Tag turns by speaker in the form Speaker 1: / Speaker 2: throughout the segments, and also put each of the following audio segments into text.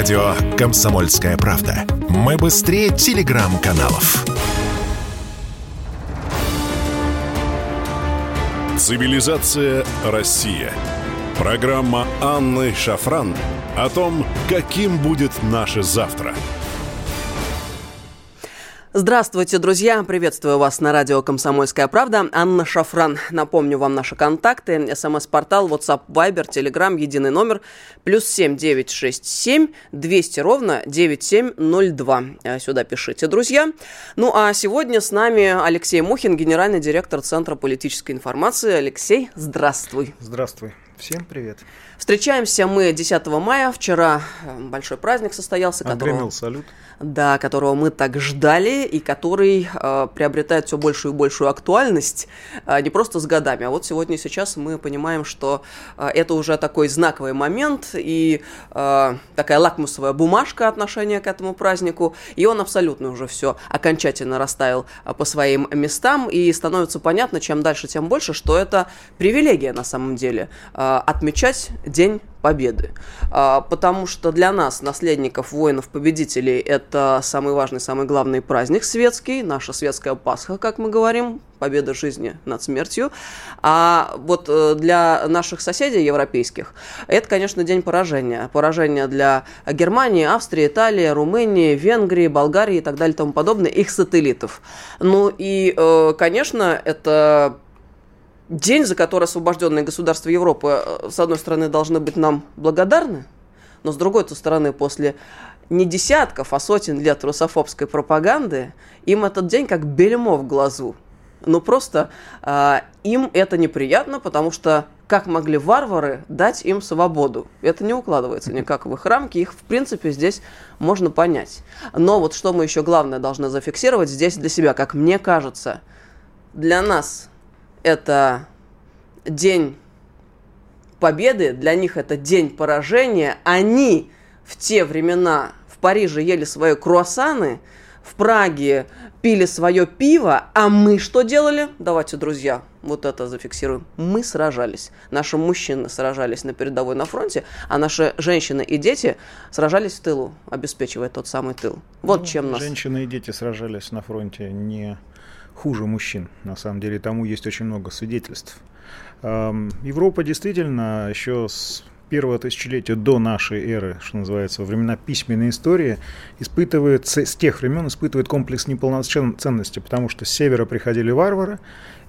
Speaker 1: Радио «Комсомольская правда». Мы быстрее телеграм-каналов.
Speaker 2: Цивилизация Россия. Программа Анны Шафран о том, каким будет наше завтра –
Speaker 3: Здравствуйте, друзья! Приветствую вас на радио «Комсомольская правда». Анна Шафран. Напомню вам наши контакты. СМС-портал, WhatsApp, Viber, Telegram, единый номер. Плюс семь девять шесть семь двести ровно девять семь ноль два. Э, сюда пишите, друзья. Ну, а сегодня с нами Алексей Мухин, генеральный директор Центра политической информации. Алексей, здравствуй.
Speaker 4: Здравствуй. Всем привет.
Speaker 3: Встречаемся мы 10 мая. Вчера э, большой праздник состоялся.
Speaker 4: Отгремел салют
Speaker 3: да, которого мы так ждали и который э, приобретает все большую и большую актуальность э, не просто с годами, а вот сегодня и сейчас мы понимаем, что э, это уже такой знаковый момент и э, такая лакмусовая бумажка отношения к этому празднику, и он абсолютно уже все окончательно расставил э, по своим местам, и становится понятно, чем дальше, тем больше, что это привилегия на самом деле э, отмечать День победы. А, потому что для нас, наследников воинов-победителей, это самый важный, самый главный праздник светский, наша светская Пасха, как мы говорим, победа жизни над смертью. А вот э, для наших соседей европейских это, конечно, день поражения. Поражение для Германии, Австрии, Италии, Румынии, Венгрии, Болгарии и так далее и тому подобное, их сателлитов. Ну и, э, конечно, это день, за который освобожденные государства Европы, э, с одной стороны, должны быть нам благодарны, но с другой стороны, после не десятков, а сотен лет русофобской пропаганды, им этот день как бельмо в глазу. Ну просто э, им это неприятно, потому что как могли варвары дать им свободу? Это не укладывается никак в их рамки, их в принципе здесь можно понять. Но вот что мы еще главное должны зафиксировать здесь для себя, как мне кажется, для нас это день победы, для них это день поражения. Они в те времена в Париже ели свои круассаны, в Праге пили свое пиво, а мы что делали? Давайте, друзья, вот это зафиксируем. Мы сражались. Наши мужчины сражались на передовой на фронте, а наши женщины и дети сражались в тылу, обеспечивая тот самый тыл. Вот
Speaker 4: ну,
Speaker 3: чем нас...
Speaker 4: Женщины и дети сражались на фронте не хуже мужчин. На самом деле тому есть очень много свидетельств. Европа действительно еще с первого тысячелетия до нашей эры, что называется, во времена письменной истории, испытывает, с тех времен испытывает комплекс неполноценности, потому что с севера приходили варвары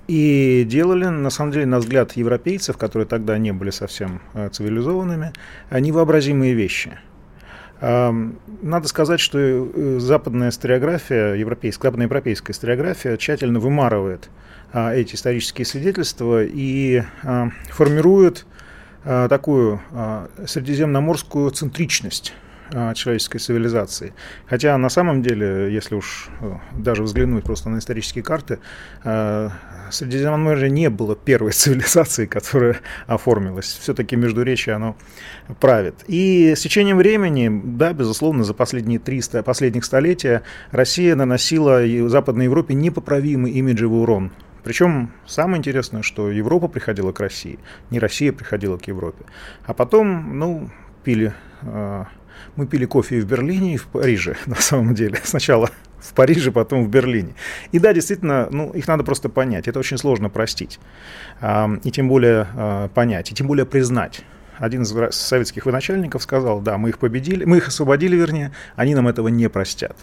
Speaker 4: и делали, на самом деле, на взгляд европейцев, которые тогда не были совсем э, цивилизованными, невообразимые вещи – надо сказать, что э, западная историография, европейская, западноевропейская историография тщательно вымарывает а, эти исторические свидетельства и а, формирует а, такую средиземноморскую центричность человеческой цивилизации. Хотя на самом деле, если уж э, даже взглянуть просто на исторические карты, э, Средиземноморье не было первой цивилизацией, которая оформилась. Все-таки Междуречие оно правит. И с течением времени, да, безусловно, за последние 300 последних столетия Россия наносила Западной Европе непоправимый имиджевый урон. Причем самое интересное, что Европа приходила к России, не Россия приходила к Европе. А потом, ну, пили э, мы пили кофе и в Берлине, и в Париже, на самом деле. Сначала в Париже, потом в Берлине. И да, действительно, ну, их надо просто понять. Это очень сложно простить. И тем более а, понять, и тем более признать один из советских военачальников сказал, да, мы их победили, мы их освободили, вернее, они нам этого не простят.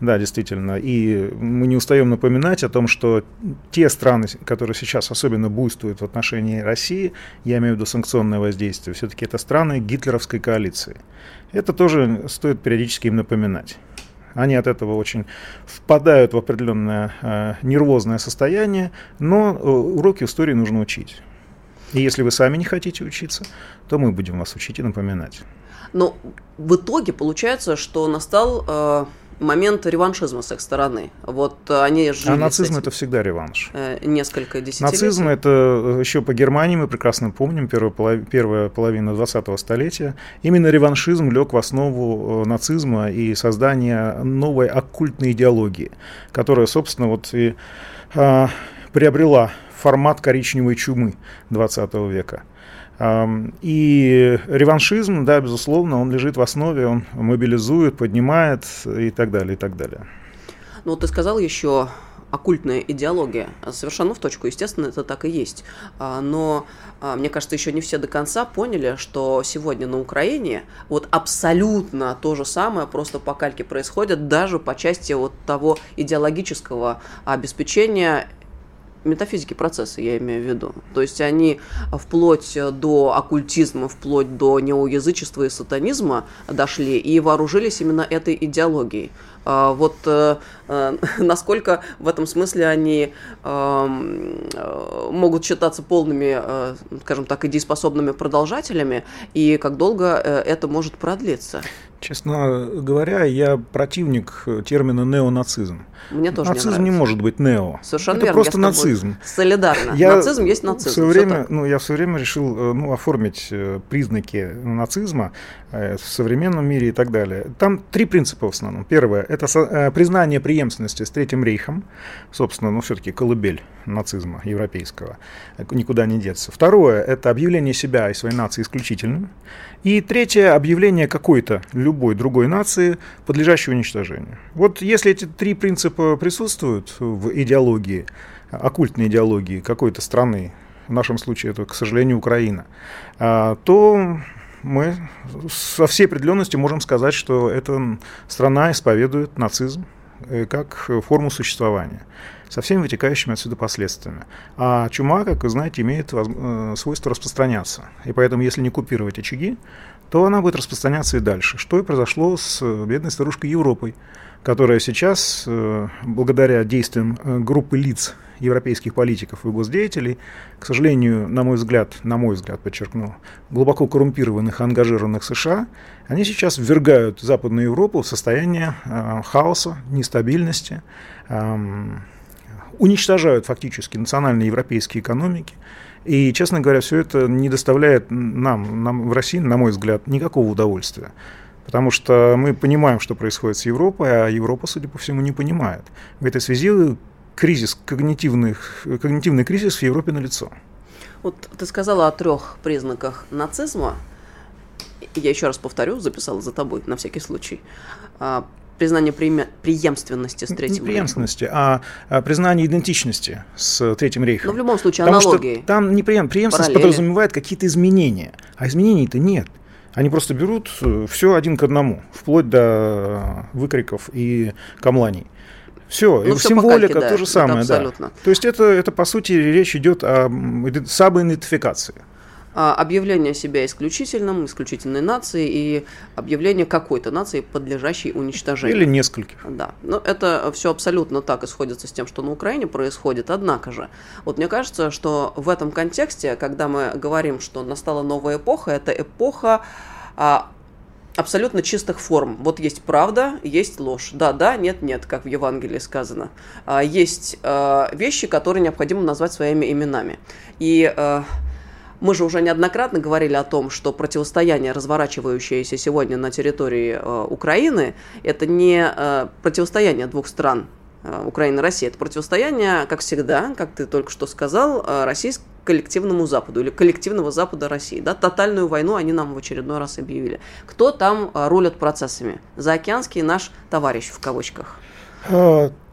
Speaker 4: Да, действительно. И мы не устаем напоминать о том, что те страны, которые сейчас особенно буйствуют в отношении России, я имею в виду санкционное воздействие, все-таки это страны гитлеровской коалиции. Это тоже стоит периодически им напоминать. Они от этого очень впадают в определенное э, нервозное состояние, но э, уроки истории нужно учить. И если вы сами не хотите учиться, то мы будем вас учить и напоминать.
Speaker 3: Но в итоге получается, что настал э, момент реваншизма с их стороны. Вот они
Speaker 4: жили А нацизм это всегда реванш.
Speaker 3: Э, несколько десятилетий.
Speaker 4: Нацизм это э, еще по Германии, мы прекрасно помним, первая, полов... первая половина 20-го столетия. Именно реваншизм лег в основу э, нацизма и создания новой оккультной идеологии, которая, собственно, вот и а, приобрела формат коричневой чумы 20 века. И реваншизм, да, безусловно, он лежит в основе, он мобилизует, поднимает и так далее, и так далее.
Speaker 3: Ну, ты сказал еще оккультная идеология. Совершенно в точку, естественно, это так и есть. А, но а, мне кажется, еще не все до конца поняли, что сегодня на Украине вот абсолютно то же самое просто по кальке происходит, даже по части вот того идеологического обеспечения метафизики процесса, я имею в виду. То есть они вплоть до оккультизма, вплоть до неоязычества и сатанизма дошли и вооружились именно этой идеологией. А, вот э, э, насколько в этом смысле они эм, э, могут считаться полными, скажем так, идееспособными продолжателями, и как долго это может продлиться?
Speaker 4: Честно говоря, я противник термина неонацизм.
Speaker 3: Мне тоже
Speaker 4: Нацизм
Speaker 3: не,
Speaker 4: не может быть нео.
Speaker 3: Совершенно
Speaker 4: Это
Speaker 3: верно.
Speaker 4: просто нацизм.
Speaker 3: Солидарно.
Speaker 4: Я
Speaker 3: нацизм есть нацизм.
Speaker 4: Все время, ну, я все время решил ну, оформить признаки нацизма в современном мире и так далее. Там три принципа в основном. Первое – это признание преемственности с Третьим рейхом, собственно, ну, все-таки колыбель нацизма европейского, никуда не деться. Второе – это объявление себя и своей нации исключительным. И третье – объявление какой-то любой другой нации, подлежащей уничтожению. Вот если эти три принципа присутствуют в идеологии, оккультной идеологии какой-то страны, в нашем случае это, к сожалению, Украина, а, то мы со всей определенностью можем сказать, что эта страна исповедует нацизм э, как форму существования со всеми вытекающими отсюда последствиями. А чума, как вы знаете, имеет э, свойство распространяться. И поэтому, если не купировать очаги, то она будет распространяться и дальше. Что и произошло с э, бедной старушкой Европой, которая сейчас, э, благодаря действиям группы лиц, европейских политиков и госдеятелей, к сожалению, на мой взгляд, на мой взгляд, подчеркну, глубоко коррумпированных ангажированных США, они сейчас ввергают Западную Европу в состояние э, хаоса, нестабильности, э, уничтожают фактически национальные европейские экономики. И, честно говоря, все это не доставляет нам, нам в России, на мой взгляд, никакого удовольствия. Потому что мы понимаем, что происходит с Европой, а Европа, судя по всему, не понимает. В этой связи кризис когнитивных, когнитивный кризис в Европе налицо.
Speaker 3: Вот ты сказала о трех признаках нацизма. Я еще раз повторю, записала за тобой на всякий случай. Признание преемственности с Третьим
Speaker 4: Не преемственности, а, а признание идентичности с Третьим рейхом.
Speaker 3: Но в любом случае
Speaker 4: Потому
Speaker 3: аналогии.
Speaker 4: Что там не преем, преемственность Параллели. подразумевает какие-то изменения, а изменений-то нет. Они просто берут э, все один к одному, вплоть до выкриков и камланий. Все, ну, и все символика кальке, то же самое, абсолютно. да. То есть это, это, по сути, речь идет о самоидентификации.
Speaker 3: А, объявление себя исключительным, исключительной нацией и объявление какой-то нации, подлежащей уничтожению.
Speaker 4: Или нескольких.
Speaker 3: Да, но это все абсолютно так исходится с тем, что на Украине происходит. Однако же, вот мне кажется, что в этом контексте, когда мы говорим, что настала новая эпоха, это эпоха а, абсолютно чистых форм. Вот есть правда, есть ложь. Да, да, нет, нет, как в Евангелии сказано. А, есть а, вещи, которые необходимо назвать своими именами. И а, мы же уже неоднократно говорили о том, что противостояние, разворачивающееся сегодня на территории Украины, это не противостояние двух стран, Украина и Россия. Это противостояние, как всегда, как ты только что сказал, российского коллективному Западу или коллективного Запада России. Да? Тотальную войну они нам в очередной раз объявили. Кто там а, рулит процессами? Заокеанский наш товарищ в кавычках.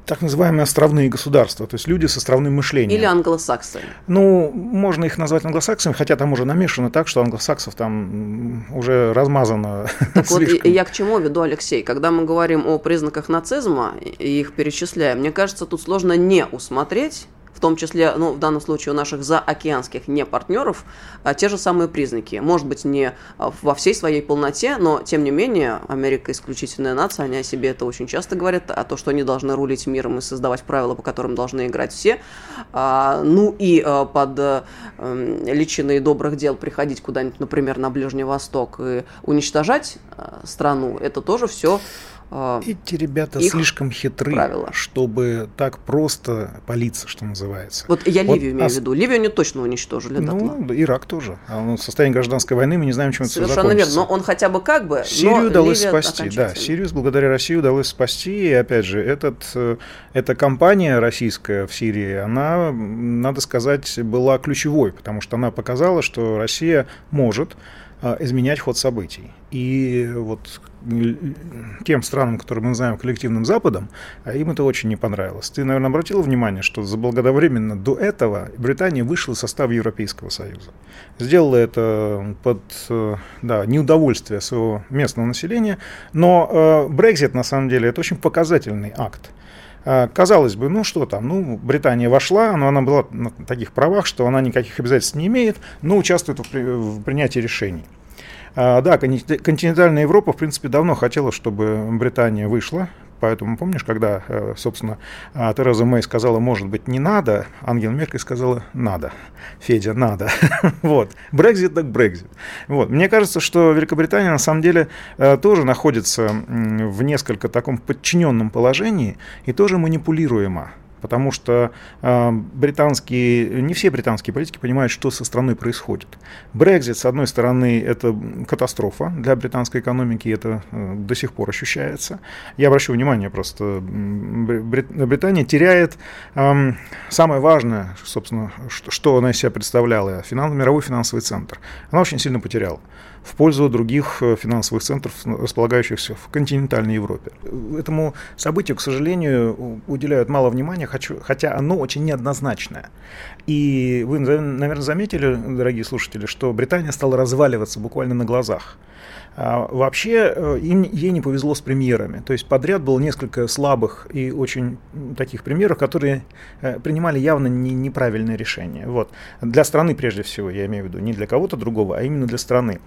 Speaker 4: Так называемые островные государства, то есть люди с островным мышлением.
Speaker 3: Или англосаксы.
Speaker 4: Ну, можно их назвать англосаксами, хотя там уже намешано так, что англосаксов там уже размазано
Speaker 3: Так вот, я к чему веду, Алексей? Когда мы говорим о признаках нацизма и их перечисляем, мне кажется, тут сложно не усмотреть в том числе, ну, в данном случае у наших заокеанских не партнеров, а те же самые признаки. Может быть, не а, во всей своей полноте, но, тем не менее, Америка исключительная нация, они о себе это очень часто говорят, а то, что они должны рулить миром и создавать правила, по которым должны играть все. А, ну и под личиной добрых дел приходить куда-нибудь, например, на Ближний Восток и уничтожать страну, это тоже все
Speaker 4: Эти ребята слишком хитры, правила. чтобы так просто палиться, что называется.
Speaker 3: Вот я Ливию вот, имею а... в виду. Ливию они точно уничтожили.
Speaker 4: Ну, да, Ирак тоже. А в состоянии гражданской войны мы не знаем, чем
Speaker 3: Совершенно
Speaker 4: это закончится.
Speaker 3: верно. Но он хотя бы как бы.
Speaker 4: Сирию удалось спасти. Да, Сирию благодаря России удалось спасти. И опять же, этот, э, эта кампания российская в Сирии, она, надо сказать, была ключевой, потому что она показала, что Россия может а, изменять ход событий. И вот тем странам, которые мы называем коллективным Западом, а им это очень не понравилось. Ты, наверное, обратил внимание, что заблаговременно до этого Британия вышла из состава Европейского Союза. Сделала это под э, да, неудовольствие своего местного населения, но Брекзит, на самом деле, это очень показательный акт. А, казалось бы, ну что там, ну, Британия вошла, но она была на таких правах, что она никаких обязательств не имеет, но участвует в, в принятии решений. А, да, континентальная Европа, в принципе, давно хотела, чтобы Британия вышла Поэтому помнишь, когда, э, собственно, а, Тереза Мэй сказала, может быть, не надо, Ангела Меркель сказала, надо. Федя, надо. вот. Брекзит так Брекзит. Вот. Мне кажется, что Великобритания на самом деле э, тоже находится в несколько таком подчиненном положении и тоже манипулируема потому что э, британские, не все британские политики понимают, что со страной происходит. Брекзит, с одной стороны, это катастрофа для британской экономики, это э, до сих пор ощущается. Я обращу внимание, просто Британия теряет э, самое важное, собственно, что, что она из себя представляла, финанс, мировой финансовый центр. Она очень сильно потеряла в пользу других э, финансовых центров, располагающихся в континентальной Европе. Этому событию, к сожалению, уделяют мало внимания, хотя оно очень неоднозначное. И вы, наверное, заметили, дорогие слушатели, что Британия стала разваливаться буквально на глазах. А, вообще э, им, ей не повезло с премьерами. То есть подряд было несколько слабых и очень таких премьеров, которые э, принимали явно не, неправильные решения. Вот. Для страны прежде всего, я имею в виду, не для кого-то другого, а именно для страны.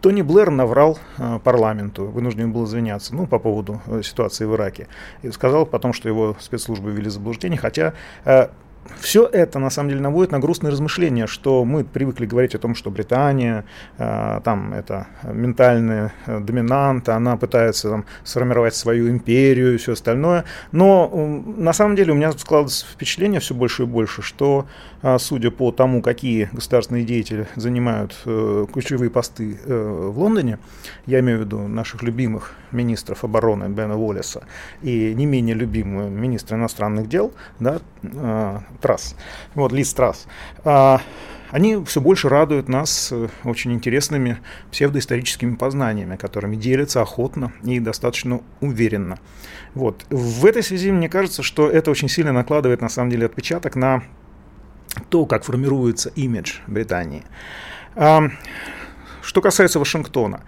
Speaker 4: Тони Блэр наврал э, парламенту, вынужден был извиняться ну, по поводу э, ситуации в Ираке. И сказал потом, что его спецслужбы ввели заблуждение, хотя э, все это, на самом деле, наводит на грустные размышления, что мы привыкли говорить о том, что Британия, э, там, это ментальная э, доминанта, она пытается там, сформировать свою империю и все остальное. Но э, на самом деле у меня складывается впечатление все больше и больше, что, э, судя по тому, какие государственные деятели занимают э, ключевые посты э, в Лондоне, я имею в виду наших любимых министров обороны Бена Уоллеса и не менее любимого министра иностранных дел, да, э, Трасс, вот, Лиз Трасс, а, они все больше радуют нас э, очень интересными псевдоисторическими познаниями, которыми делятся охотно и достаточно уверенно. Вот. В этой связи мне кажется, что это очень сильно накладывает на самом деле отпечаток на то, как формируется имидж Британии. Что касается Вашингтона,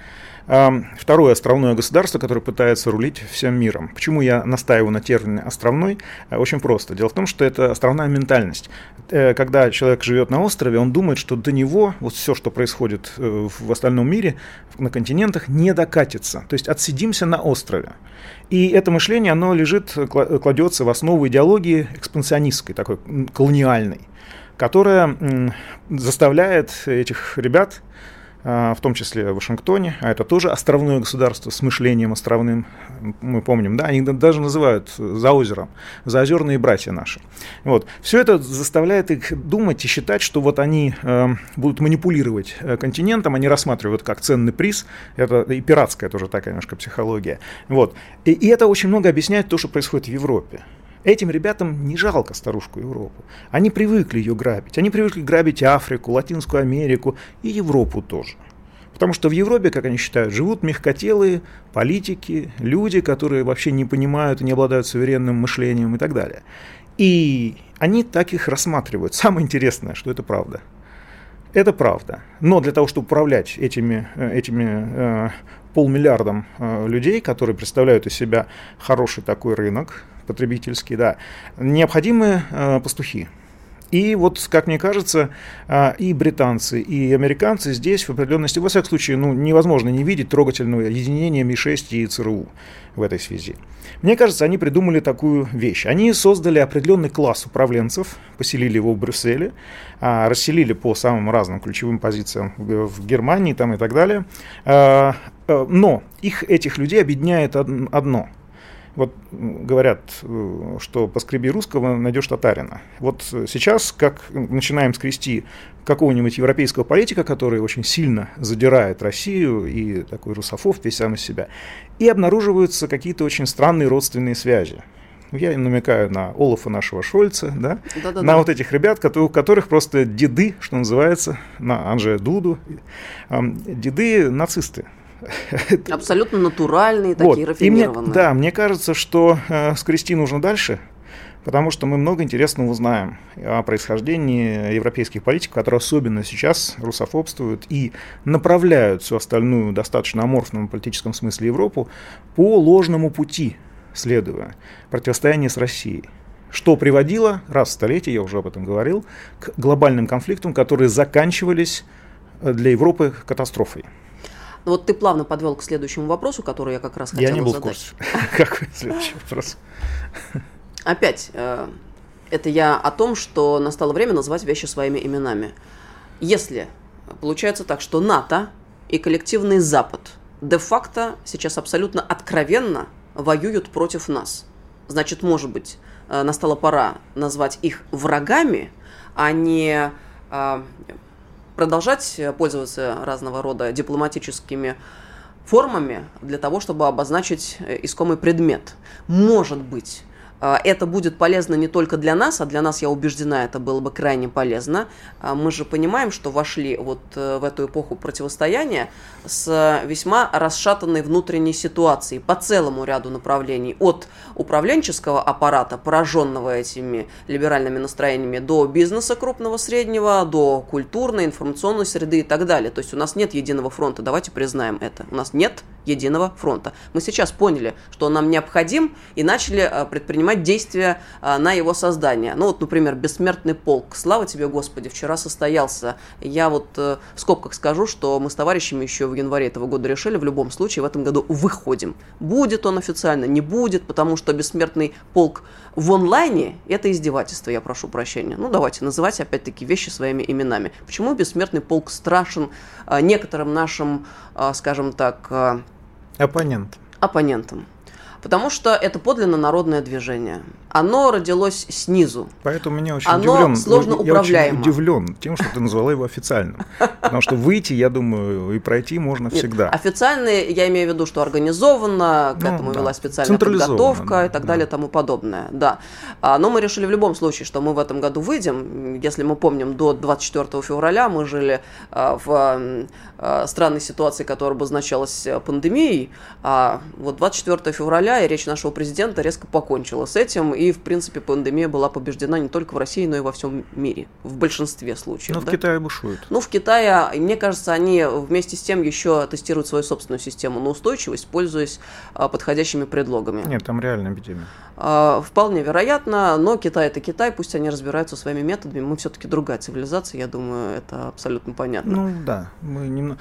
Speaker 4: Второе островное государство, которое пытается рулить всем миром. Почему я настаиваю на термине островной? Э, очень просто. Дело в том, что это островная ментальность. Э, когда человек живет на острове, он думает, что до него вот все, что происходит э, в остальном мире, на континентах, не докатится. То есть отсидимся на острове. И это мышление, оно лежит, кладется в основу идеологии экспансионистской, такой колониальной, которая заставляет этих ребят в том числе в Вашингтоне, а это тоже островное государство с мышлением островным, мы помним, да, они даже называют за озером, заозерные братья наши. Вот. Все это заставляет их думать и считать, что вот они э, будут манипулировать э, континентом, они рассматривают как ценный приз, это и пиратская тоже такая немножко психология. Вот. И, и это очень много объясняет то, что происходит в Европе. Этим ребятам не жалко старушку Европу. Они привыкли ее грабить. Они привыкли грабить Африку, Латинскую Америку и Европу тоже. Потому что в Европе, как они считают, живут мягкотелые политики, люди, которые вообще не понимают и не обладают суверенным мышлением и так далее. И они так их рассматривают. Самое интересное, что это правда. Это правда. Но для того, чтобы управлять этими, э, этими э, полмиллиардом э, людей, которые представляют из себя хороший такой рынок, потребительский, да, необходимы э, пастухи. И вот, как мне кажется, э, и британцы, и американцы здесь в определенности, во всяком случае, ну, невозможно не видеть трогательного единения Ми-6 и ЦРУ в этой связи. Мне кажется, они придумали такую вещь. Они создали определенный класс управленцев, поселили его в Брюсселе, а, расселили по самым разным ключевым позициям в Германии там и так далее. А, Э, но их, этих людей объединяет одно. Вот говорят, э, что поскреби русского, найдешь татарина. Вот сейчас, как начинаем скрести какого-нибудь европейского политика, который очень сильно задирает Россию и такой русофоб весь сам из себя, и обнаруживаются какие-то очень странные родственные связи. Я намекаю на Олафа нашего Шольца, да? Да, да, на да. вот этих ребят, у которых просто деды, что называется, на Анже Дуду, деды нацисты.
Speaker 3: Абсолютно натуральные, такие вот. рафинированные.
Speaker 4: мне, да, мне кажется, что э, скрести нужно дальше, потому что мы много интересного узнаем о происхождении европейских политиков, которые особенно сейчас русофобствуют и направляют всю остальную достаточно аморфном политическом смысле Европу по ложному пути, следуя противостояние с Россией что приводило, раз в столетие, я уже об этом говорил, к глобальным конфликтам, которые заканчивались для Европы катастрофой.
Speaker 3: Вот ты плавно подвел к следующему вопросу, который я как раз хотел
Speaker 4: задать. Я не был
Speaker 3: задать.
Speaker 4: в курсе. Какой следующий вопрос?
Speaker 3: Опять, э, это я о том, что настало время назвать вещи своими именами. Если получается так, что НАТО и коллективный Запад де-факто сейчас абсолютно откровенно воюют против нас, значит, может быть, э, настала пора назвать их врагами, а не э, продолжать пользоваться разного рода дипломатическими формами для того, чтобы обозначить э, искомый предмет. Может быть, это будет полезно не только для нас, а для нас, я убеждена, это было бы крайне полезно. А, мы же понимаем, что вошли вот э, в эту эпоху противостояния с весьма расшатанной внутренней ситуацией по целому ряду направлений. От управленческого аппарата, пораженного этими либеральными настроениями, до бизнеса крупного, среднего, до культурной, информационной среды и так далее. То есть у нас нет единого фронта, давайте признаем это. У нас нет единого фронта. Мы сейчас поняли, что нам необходим и начали э, предпринимать действия э, на его создание. Ну вот, например, «Бессмертный полк». Слава тебе, Господи, вчера состоялся. Я вот э, в скобках скажу, что мы с товарищами еще в январе этого года решили, в любом случае в этом году выходим. Будет он официально, не будет, потому что «Бессмертный полк» в онлайне – это издевательство, я прошу прощения. Ну, давайте называть, опять-таки, вещи своими именами. Почему «Бессмертный полк» страшен некоторым нашим, скажем так,
Speaker 4: Оппонент.
Speaker 3: Оппонентом. Потому что это подлинно народное движение. Оно родилось снизу.
Speaker 4: Поэтому меня очень
Speaker 3: Оно
Speaker 4: удивлен.
Speaker 3: сложно
Speaker 4: я
Speaker 3: управляемо.
Speaker 4: очень удивлен тем, что ты назвала его официальным. Потому что выйти, я думаю, и пройти можно всегда.
Speaker 3: Официальный, я имею в виду, что организованно, к ну, этому да. вела специальная подготовка да, и так да. далее и тому подобное. Да. А, но мы решили в любом случае, что мы в этом году выйдем. Если мы помним, до 24 февраля мы жили а, в а, странной ситуации, которая обозначалась пандемией. А вот 24 февраля и речь нашего президента резко покончила с этим и, в принципе, пандемия была побеждена не только в России, но и во всем мире, в большинстве случаев.
Speaker 4: Ну,
Speaker 3: да?
Speaker 4: в Китае бушует.
Speaker 3: Ну, в Китае, мне кажется, они вместе с тем еще тестируют свою собственную систему на устойчивость, пользуясь а, подходящими предлогами.
Speaker 4: Нет, там реальная эпидемия.
Speaker 3: А, вполне вероятно, но Китай это Китай, пусть они разбираются своими методами. Мы все-таки другая цивилизация, я думаю, это абсолютно понятно.
Speaker 4: Ну да, мы немного...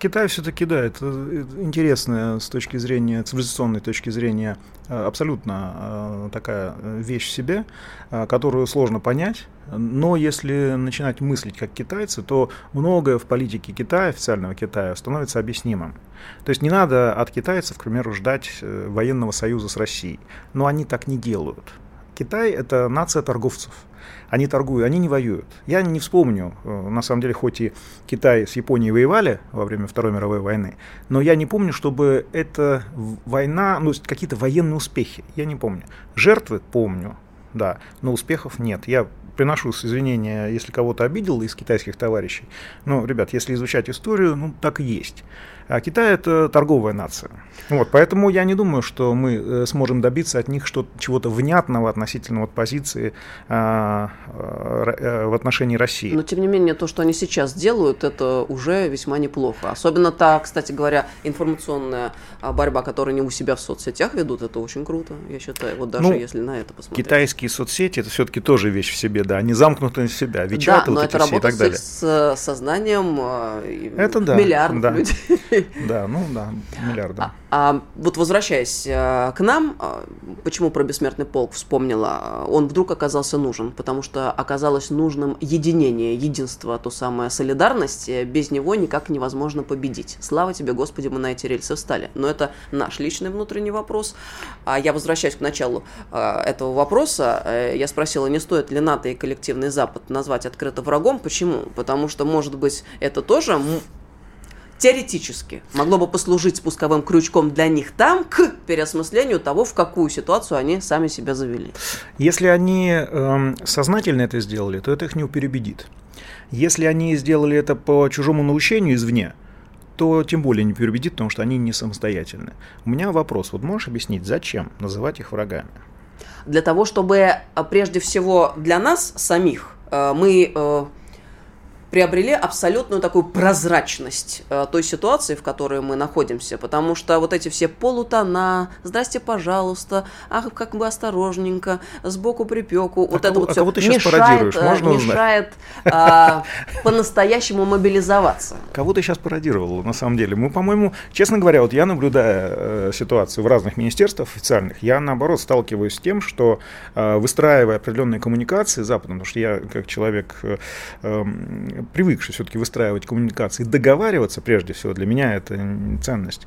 Speaker 4: Китай все-таки, да, это интересная с точки зрения, цивилизационной точки зрения, а, абсолютно такая Э, вещь в себе, э, которую сложно понять, но если начинать мыслить как китайцы, то многое в политике Китая, официального Китая, становится объяснимым. То есть не надо от китайцев, к примеру, ждать э, военного союза с Россией, но они так не делают. Китай – это нация торговцев. Они торгуют, они не воюют. Я не вспомню, э, на самом деле, хоть и Китай с Японией воевали во время Второй мировой войны, но я не помню, чтобы эта война, ну, какие-то военные успехи, я не помню. Жертвы помню, да, но успехов нет. Я приношу извинения, если кого-то обидел из китайских товарищей. Но, ребят, если изучать историю, ну, так и есть. А Китай это торговая нация. Вот, поэтому я не думаю, что мы э, сможем добиться от них что чего-то внятного относительно вот позиции а, а, в отношении России.
Speaker 3: Но тем не менее, то, что они сейчас делают, это уже весьма неплохо. Особенно та, кстати говоря, информационная борьба, которую они у себя в соцсетях ведут, это очень круто, я считаю. Вот даже ну, если на это посмотреть.
Speaker 4: Китайские соцсети это все-таки тоже вещь в себе, да, они замкнуты в себя, Вичаты, да, вот но эти это все и так далее.
Speaker 3: с сознанием это да, миллиардов
Speaker 4: да.
Speaker 3: людей.
Speaker 4: Да, ну да, миллиарда.
Speaker 3: А, а вот возвращаясь а, к нам, а, почему про бессмертный полк вспомнила, он вдруг оказался нужен, потому что оказалось нужным единение, единство, то самое солидарность, без него никак невозможно победить. Слава тебе, Господи, мы на эти рельсы встали. Но это наш личный внутренний вопрос. А я возвращаюсь к началу а, этого вопроса. Э, я спросила, не стоит ли НАТО и коллективный Запад назвать открыто врагом. Почему? Потому что, может быть, это тоже теоретически могло бы послужить спусковым крючком для них там к переосмыслению того, в какую ситуацию они сами себя завели.
Speaker 4: Если они э, сознательно это сделали, то это их не переубедит. Если они сделали это по чужому наущению извне, то тем более не переубедит, потому что они не самостоятельны. У меня вопрос, вот можешь объяснить, зачем называть их врагами?
Speaker 3: Для того, чтобы э, прежде всего для нас самих э, мы э, приобрели абсолютную такую прозрачность э, той ситуации, в которой мы находимся, потому что вот эти все полутона, здрасте, пожалуйста, ах, как бы осторожненько, сбоку припеку, а вот кого, это вот а все ты мешает, э, Можно мешает э, по-настоящему мобилизоваться.
Speaker 4: Кого ты сейчас пародировал, на самом деле? Мы, по-моему, честно говоря, вот я наблюдая э, ситуацию в разных министерствах официальных, я, наоборот, сталкиваюсь с тем, что э, выстраивая определенные коммуникации с Западом, потому что я, как человек э, эм, привыкший все-таки выстраивать коммуникации, договариваться, прежде всего, для меня это ценность.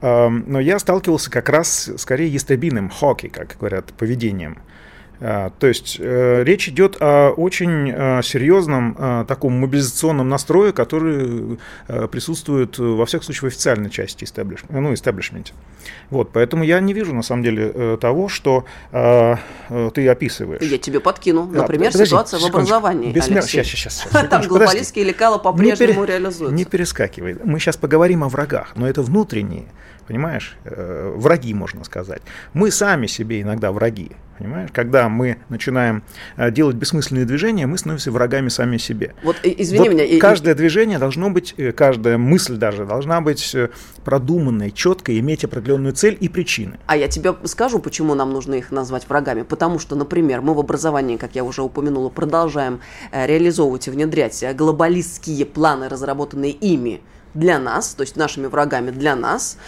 Speaker 4: Но я сталкивался как раз скорее естебиным, хоки, как говорят, поведением. А, то есть э, речь идет о очень э, серьезном э, таком мобилизационном настрое, который присутствует, во всяком случае, в официальной части истеблиш... ну, истеблишменте. Вот, поэтому я не вижу, на самом деле, того, что ты описываешь.
Speaker 3: Я тебе подкину. Например, Подожди, ситуация в образовании,
Speaker 4: Бессмер... Сейчас, сейчас, сейчас.
Speaker 3: Там глобалистские лекала по-прежнему реализуются.
Speaker 4: Не перескакивай. Мы сейчас поговорим о врагах, но это внутренние, понимаешь, враги, можно сказать. Мы сами себе иногда враги. Понимаешь? Когда мы начинаем э, делать бессмысленные движения, мы становимся врагами сами себе.
Speaker 3: Вот, извини вот меня.
Speaker 4: Каждое и... движение должно быть, э, каждая мысль даже должна быть э, продуманной, четкой, иметь определенную цель и причины.
Speaker 3: А я тебе скажу, почему нам нужно их назвать врагами. Потому что, например, мы в образовании, как я уже упомянула, продолжаем реализовывать и внедрять глобалистские планы, разработанные ими для нас, то есть нашими врагами для нас.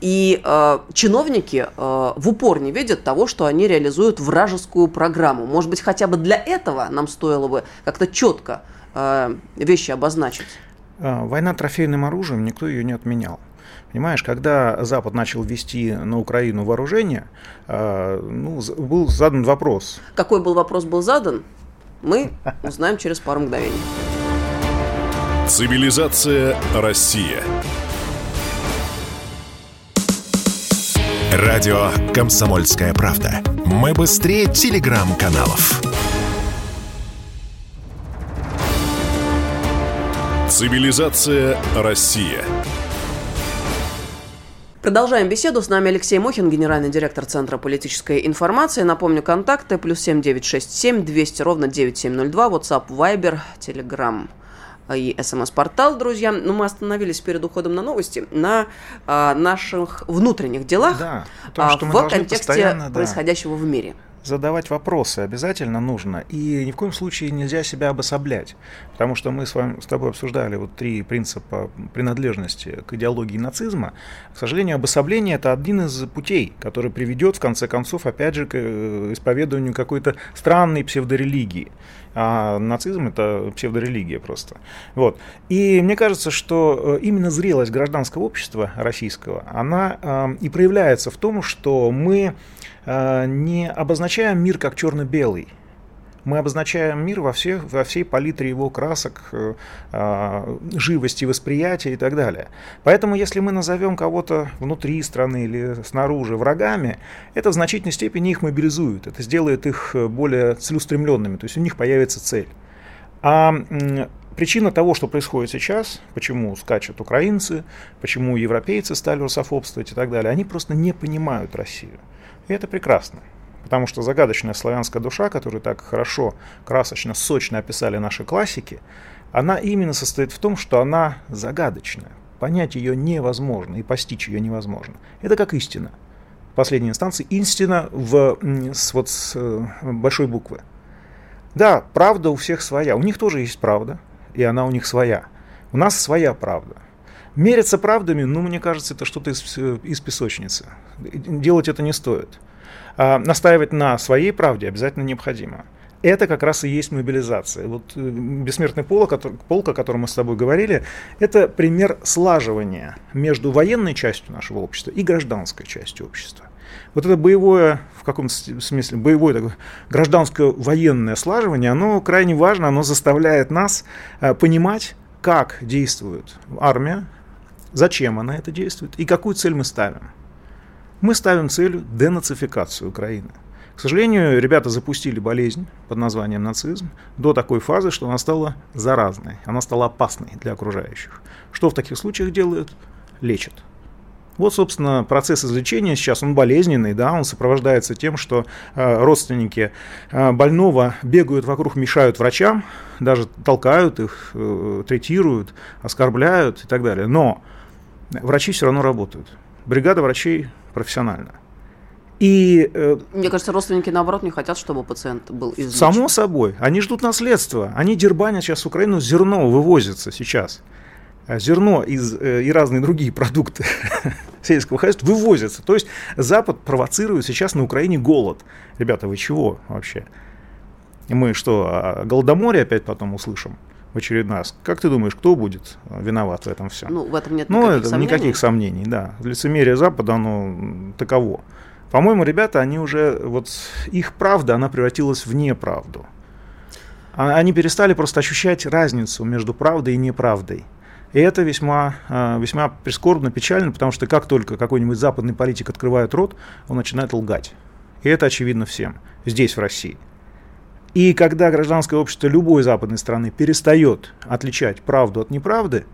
Speaker 3: И э, чиновники э, в упор не видят того, что они реализуют вражескую программу. Может быть, хотя бы для этого нам стоило бы как-то четко э, вещи обозначить.
Speaker 4: А, война трофейным оружием, никто ее не отменял. Понимаешь, когда Запад начал вести на Украину вооружение, э, ну, был задан вопрос.
Speaker 3: Какой был вопрос был задан, мы узнаем через пару мгновений.
Speaker 2: Цивилизация Россия.
Speaker 1: Радио «Комсомольская правда». Мы быстрее телеграм-каналов.
Speaker 2: Цивилизация Россия.
Speaker 3: Продолжаем беседу. С нами Алексей Мохин, генеральный директор Центра политической информации. Напомню, контакты плюс семь девять шесть семь двести ровно девять семь ноль два. WhatsApp, Viber, Telegram и СМС-портал, друзья. Но мы остановились перед уходом на новости на а, наших внутренних делах
Speaker 4: да,
Speaker 3: том, а, в контексте происходящего да. в мире
Speaker 4: задавать вопросы обязательно нужно. И ни в коем случае нельзя себя обособлять. Потому что мы с вами с тобой обсуждали вот три принципа принадлежности к идеологии нацизма. К сожалению, обособление это один из путей, который приведет в конце концов, опять же, к э, исповедованию какой-то странной псевдорелигии. А нацизм это псевдорелигия просто. Вот. И мне кажется, что э, именно зрелость гражданского общества российского, она э, и проявляется в том, что мы не обозначаем мир как черно-белый. Мы обозначаем мир во, всех, во всей палитре его красок, э, э, живости восприятия и так далее. Поэтому, если мы назовем кого-то внутри страны или снаружи врагами, это в значительной степени их мобилизует. Это сделает их более целеустремленными, то есть у них появится цель. А причина того, что происходит сейчас, почему скачут украинцы, почему европейцы стали русофобствовать и так далее, они просто не понимают Россию. И это прекрасно. Потому что загадочная славянская душа, которую так хорошо, красочно, сочно описали наши классики, она именно состоит в том, что она загадочная. Понять ее невозможно и постичь ее невозможно. Это как истина. В последней инстанции истина в, с, вот, с э, большой буквы. Да, правда у всех своя. У них тоже есть правда, и она у них своя. У нас своя правда. Мериться правдами, ну, мне кажется, это что-то из, из песочницы. Делать это не стоит. А настаивать на своей правде обязательно необходимо. Это как раз и есть мобилизация. Вот э, бессмертный полк, полк, о котором мы с тобой говорили, это пример слаживания между военной частью нашего общества и гражданской частью общества. Вот это боевое, в каком смысле, боевое гражданское военное слаживание, оно крайне важно, оно заставляет нас э, понимать, как действует армия, зачем она это действует и какую цель мы ставим. Мы ставим целью денацификацию Украины. К сожалению, ребята запустили болезнь под названием нацизм до такой фазы, что она стала заразной, она стала опасной для окружающих. Что в таких случаях делают? Лечат. Вот, собственно, процесс излечения сейчас, он болезненный, да, он сопровождается тем, что э, родственники э, больного бегают вокруг, мешают врачам, даже толкают их, э, третируют, оскорбляют и так далее. Но врачи все равно работают. Бригада врачей профессиональна.
Speaker 3: И, э, Мне кажется, родственники, наоборот, не хотят, чтобы пациент был излечен.
Speaker 4: Само собой. Они ждут наследства. Они дербанят сейчас в Украину, зерно вывозится сейчас. А зерно из, э, и разные другие продукты сельского хозяйства вывозятся. То есть Запад провоцирует сейчас на Украине голод. Ребята, вы чего вообще? Мы что, голодоморе опять потом услышим? В очередной раз. Как ты думаешь, кто будет виноват в этом всем?
Speaker 3: Ну, в этом нет
Speaker 4: ну, никаких это, сомнений. Никаких сомнений, да. Лицемерие Запада, оно таково. По-моему, ребята, они уже, вот их правда, она превратилась в неправду. А, они перестали просто ощущать разницу между правдой и неправдой. И это весьма, а, весьма прискорбно, печально, потому что как только какой-нибудь западный политик открывает рот, он начинает лгать. И это очевидно всем, здесь, в России. И когда гражданское общество любой западной страны перестает отличать правду от неправды,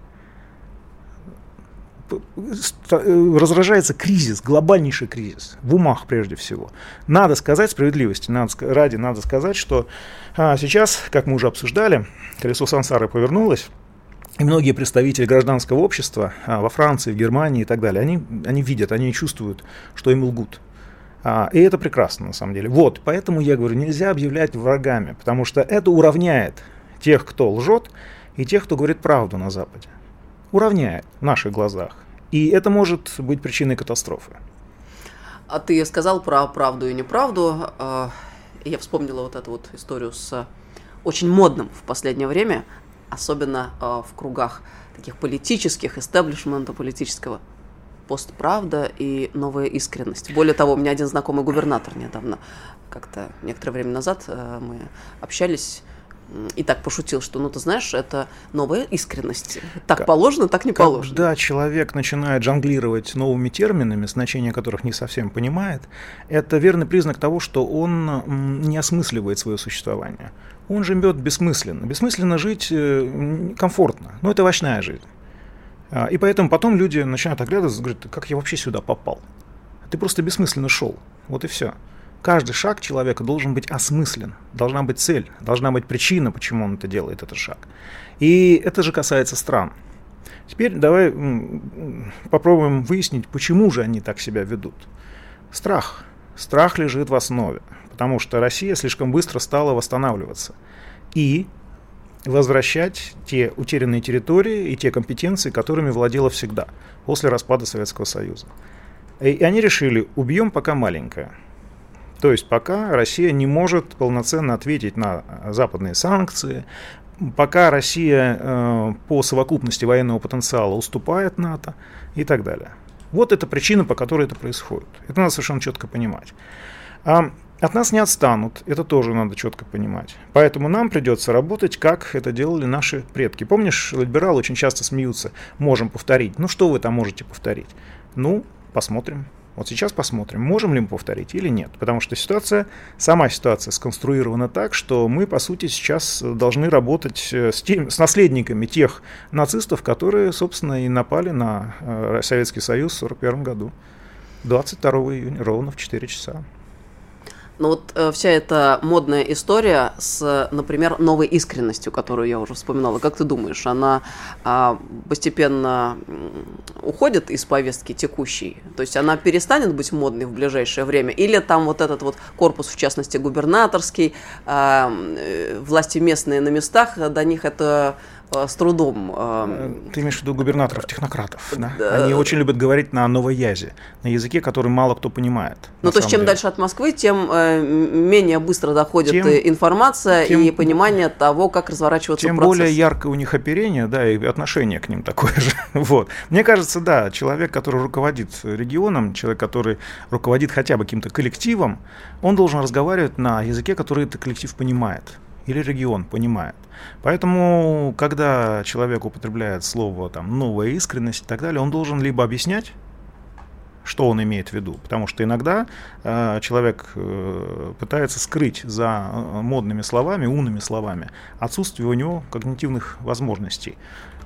Speaker 4: э, разражается кризис, глобальнейший кризис, в умах прежде всего. Надо сказать справедливости, надо, ради надо сказать, что а, сейчас, как мы уже обсуждали, колесо сансары повернулось, и многие представители гражданского общества а, во Франции, в Германии и так далее, они, они видят, они чувствуют, что им лгут. А, и это прекрасно, на самом деле. Вот, поэтому я говорю, нельзя объявлять врагами, потому что это уравняет тех, кто лжет, и тех, кто говорит правду на Западе. Уравняет в наших глазах. И это может быть причиной катастрофы.
Speaker 3: А ты сказал про правду и неправду. А, я вспомнила вот эту вот историю с очень модным в последнее время, особенно а, в кругах таких политических, истеблишмента политического постправда и новая искренность. Более того, у меня один знакомый губернатор недавно, как-то некоторое время назад э, мы общались, и так пошутил, что, ну, ты знаешь, это новая искренность. Так как, положено, так не положено.
Speaker 4: Когда человек начинает жонглировать новыми терминами, значение которых не совсем понимает, это верный признак того, что он не осмысливает свое существование. Он живет бессмысленно. Бессмысленно жить э, комфортно. Но это овощная жизнь. А, и поэтому потом люди начинают оглядываться говорят, как я вообще сюда попал? Ты просто бессмысленно шел. Вот и все. Каждый шаг человека должен быть осмыслен. Должна быть цель, должна быть причина, почему он это делает, этот шаг. И это же касается стран. Теперь давай попробуем выяснить, почему же они так себя ведут. Страх. Страх лежит в основе, потому что Россия слишком быстро стала восстанавливаться. И возвращать те утерянные территории и те компетенции, которыми владела всегда, после распада Советского Союза. И они решили, убьем пока маленькое. То есть пока Россия не может полноценно ответить на западные санкции, пока Россия э, по совокупности военного потенциала уступает НАТО и так далее. Вот это причина, по которой это происходит. Это надо совершенно четко понимать. От нас не отстанут, это тоже надо четко понимать. Поэтому нам придется работать, как это делали наши предки. Помнишь, либералы очень часто смеются, можем повторить. Ну что вы там можете повторить? Ну, посмотрим. Вот сейчас посмотрим, можем ли мы повторить или нет. Потому что ситуация, сама ситуация сконструирована так, что мы, по сути, сейчас должны работать э, с, тем, с наследниками тех нацистов, которые, собственно, и напали на э, Советский Союз в 1941 году. 22 июня, ровно в 4 часа.
Speaker 3: Но вот э, вся эта модная история с, например, новой искренностью, которую я уже вспоминала, как ты думаешь, она э, постепенно уходит из повестки текущей? То есть она перестанет быть модной в ближайшее время? Или там вот этот вот корпус, в частности, губернаторский, а, э, власти местные на местах, до них это с трудом.
Speaker 4: Э, Ты имеешь в виду губернаторов-технократов, да?
Speaker 3: Да.
Speaker 4: Они очень любят говорить на новоязе, на языке, который мало кто понимает.
Speaker 3: Ну, то есть, чем
Speaker 4: деле.
Speaker 3: дальше от Москвы, тем э, менее быстро доходит
Speaker 4: Тем-
Speaker 3: э, информация
Speaker 4: тем-
Speaker 3: и понимание того, как разворачиваться
Speaker 4: Тем
Speaker 3: процесс.
Speaker 4: более яркое у них оперение, да, и отношение к ним такое же. Вот. Мне кажется, да, человек, который руководит регионом, человек, который руководит хотя бы каким-то коллективом, он должен разговаривать на языке, который этот коллектив понимает или регион понимает. Поэтому, когда человек употребляет слово там, новая искренность и так далее, он должен либо объяснять, что он имеет в виду. Потому что иногда э, человек э, пытается скрыть за э, модными словами, умными словами отсутствие у него когнитивных возможностей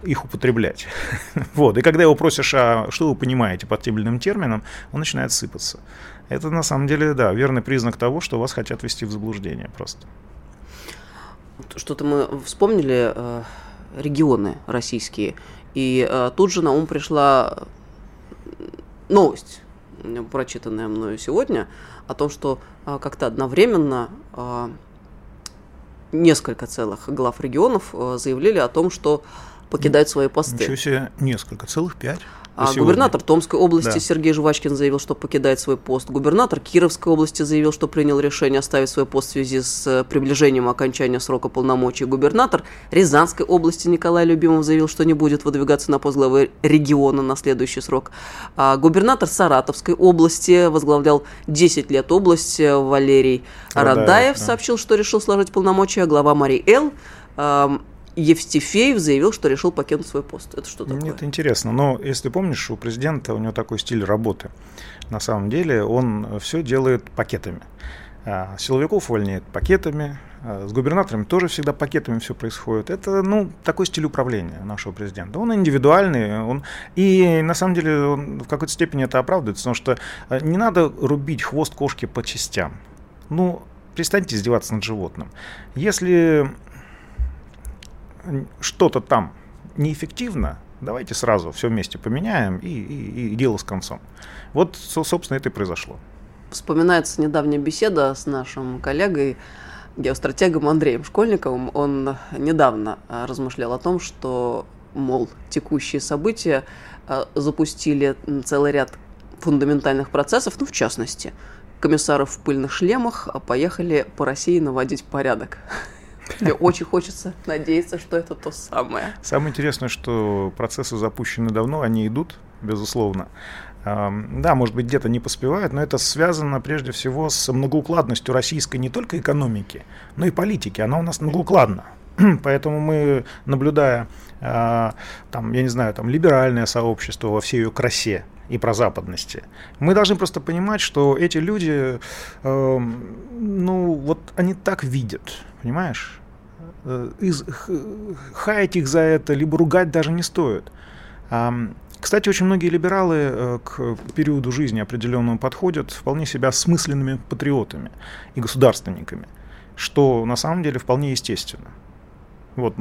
Speaker 4: их употреблять. вот. И когда его просишь, а что вы понимаете под тем или иным термином, он начинает сыпаться. Это на самом деле, да, верный признак того, что вас хотят ввести в заблуждение просто.
Speaker 3: Что-то мы вспомнили э, регионы российские, и э, тут же на ум пришла новость, прочитанная мною сегодня, о том, что э, как-то одновременно э, несколько целых глав регионов э, заявили о том, что покидают свои посты.
Speaker 4: Ничего себе, несколько, целых пять.
Speaker 3: А
Speaker 4: сегодня.
Speaker 3: губернатор Томской области
Speaker 4: Да.
Speaker 3: Сергей Жвачкин заявил, что покидает свой пост. Губернатор Кировской области заявил, что принял решение оставить свой пост в связи с э, приближением окончания срока полномочий. Губернатор Рязанской области Николай Любимов заявил, что не будет выдвигаться на пост главы региона на следующий срок. А губернатор Саратовской области возглавлял 10 лет область Валерий
Speaker 4: Радаев,
Speaker 3: Радаев
Speaker 4: да.
Speaker 3: сообщил, что решил сложить полномочия. Глава Марий Эл эм, Евстифеев заявил, что решил покинуть свой пост. Это что такое?
Speaker 4: Мне это интересно. Но если помнишь, у президента у него такой стиль работы. На самом деле он все делает пакетами. А, Силовиков увольняет пакетами, а с губернаторами тоже всегда пакетами все происходит. Это, ну, такой стиль управления нашего президента. Он индивидуальный, он... и на самом деле он в какой-то степени это оправдывается, потому что а, не надо рубить хвост кошки по частям. Ну, перестаньте издеваться над животным. Если что-то там неэффективно, давайте сразу все вместе поменяем и, и- и дело с концом. Вот, со- собственно, это и произошло.
Speaker 3: Вспоминается недавняя беседа с нашим коллегой, геостратегом Андреем Школьниковым. Он недавно а, размышлял о том, что, мол, текущие события а, запустили целый ряд фундаментальных процессов, ну, в частности, комиссары в пыльных шлемах а, поехали по России наводить порядок. Мне очень хочется надеяться, что это то самое.
Speaker 4: Самое интересное, что процессы запущены давно, они идут, безусловно. Да, может быть, где-то не поспевают, но это связано прежде всего с многоукладностью российской не только экономики, но и политики. Она у нас многоукладна. Поэтому мы, наблюдая, а, там, я не знаю, там, либеральное сообщество во всей ее красе и прозападности, мы должны просто понимать, что эти люди, ну, вот они так видят, понимаешь? Э, из- хаять их за это, либо ругать даже не стоит. Кстати, очень многие либералы э, к периоду жизни определенному подходят вполне себя смысленными патриотами и государственниками, что на самом деле вполне естественно. Вот.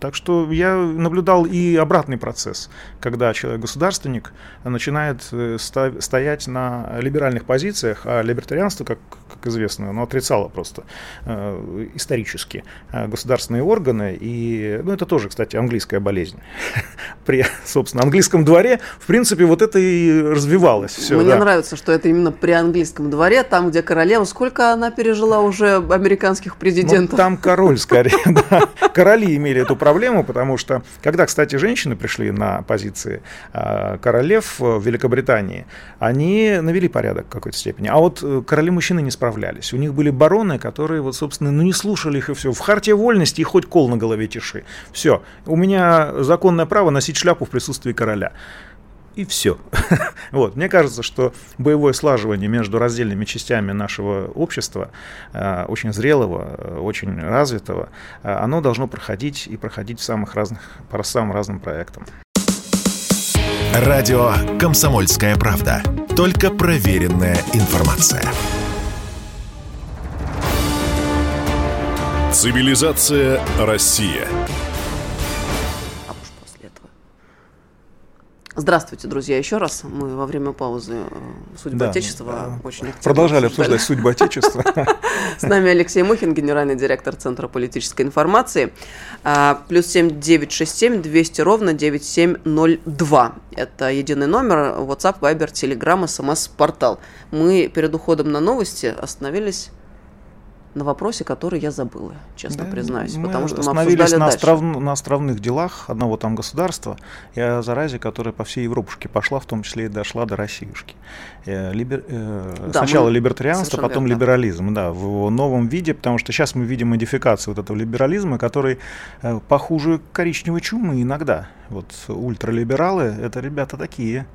Speaker 4: Так что я наблюдал и обратный процесс, когда человек-государственник начинает э, стоять на либеральных позициях, а либертарианство, как, как известно, оно отрицало просто э, исторически э, государственные органы. И, ну, это тоже, кстати, английская болезнь. При, собственно, английском дворе, в принципе, вот это и развивалось. Все,
Speaker 3: Мне нравится, что это именно при английском дворе, там, где королева, сколько она пережила уже американских
Speaker 4: Ну,
Speaker 3: президентов.
Speaker 4: там король скорее, да. Короли имели эту проблему, потому что, когда, кстати, женщины пришли на позиции а, королев в Великобритании, они навели порядок в какой-то степени. А вот э, короли-мужчины не справлялись. У них были бароны, которые, вот, собственно, ну не слушали их и все. В харте вольности и хоть кол на голове тиши. Все. У меня законное право носить шляпу в присутствии короля. И все. Вот. Мне кажется, что боевое слаживание между раздельными частями нашего общества, э, очень зрелого, э, очень развитого, э, оно должно проходить и проходить в самых разных, по самым разным проектам.
Speaker 1: Радио «Комсомольская правда». Только проверенная информация.
Speaker 2: Цивилизация Россия.
Speaker 3: Здравствуйте, друзья, еще раз. Мы во время паузы э, судьбу да, Отечества
Speaker 4: э, очень Продолжали обсуждать судьбу Отечества.
Speaker 3: С нами Алексей Мухин, генеральный директор Центра политической информации. А, плюс семь девять шесть семь двести ровно девять семь ноль два. Это единый номер, WhatsApp, Viber, Telegram, SMS-портал. Мы перед уходом на новости остановились на вопросе, который я забыла, честно да, признаюсь.
Speaker 4: Мы потому что мы остановились на, остров... на островных делах одного там государства и о заразе, которая по всей Европушке пошла, в том числе и дошла до Россиюшки. Э, либер... Э, да, сначала либертарианство, потом верно. либерализм, да, в новом виде, потому что сейчас мы видим модификацию вот этого либерализма, который э, похуже коричневой чумы иногда. Вот ультралибералы — это ребята такие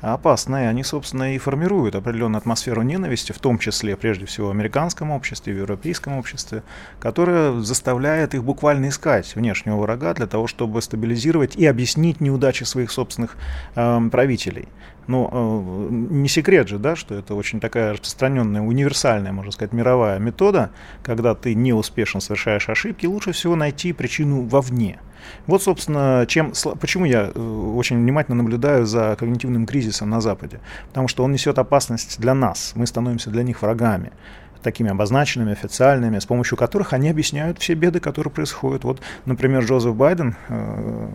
Speaker 4: опасные. Они, собственно, и формируют определенную атмосферу ненависти, в том числе, прежде всего, в американском обществе, в европейском обществе, которая заставляет их буквально искать внешнего врага для того, чтобы стабилизировать и объяснить неудачи своих собственных э, правителей. Ну, э, не секрет же, да, что это очень такая распространенная, универсальная, можно сказать, мировая метода, когда ты не успешно совершаешь ошибки, лучше всего найти причину вовне. Вот, собственно, чем, почему я э, очень внимательно наблюдаю за когнитивным кризисом на Западе. Потому что он несет опасность для нас. Мы становимся для них врагами такими обозначенными, официальными, с помощью которых они объясняют все беды, которые происходят. Вот, например, Джозеф Байден, э,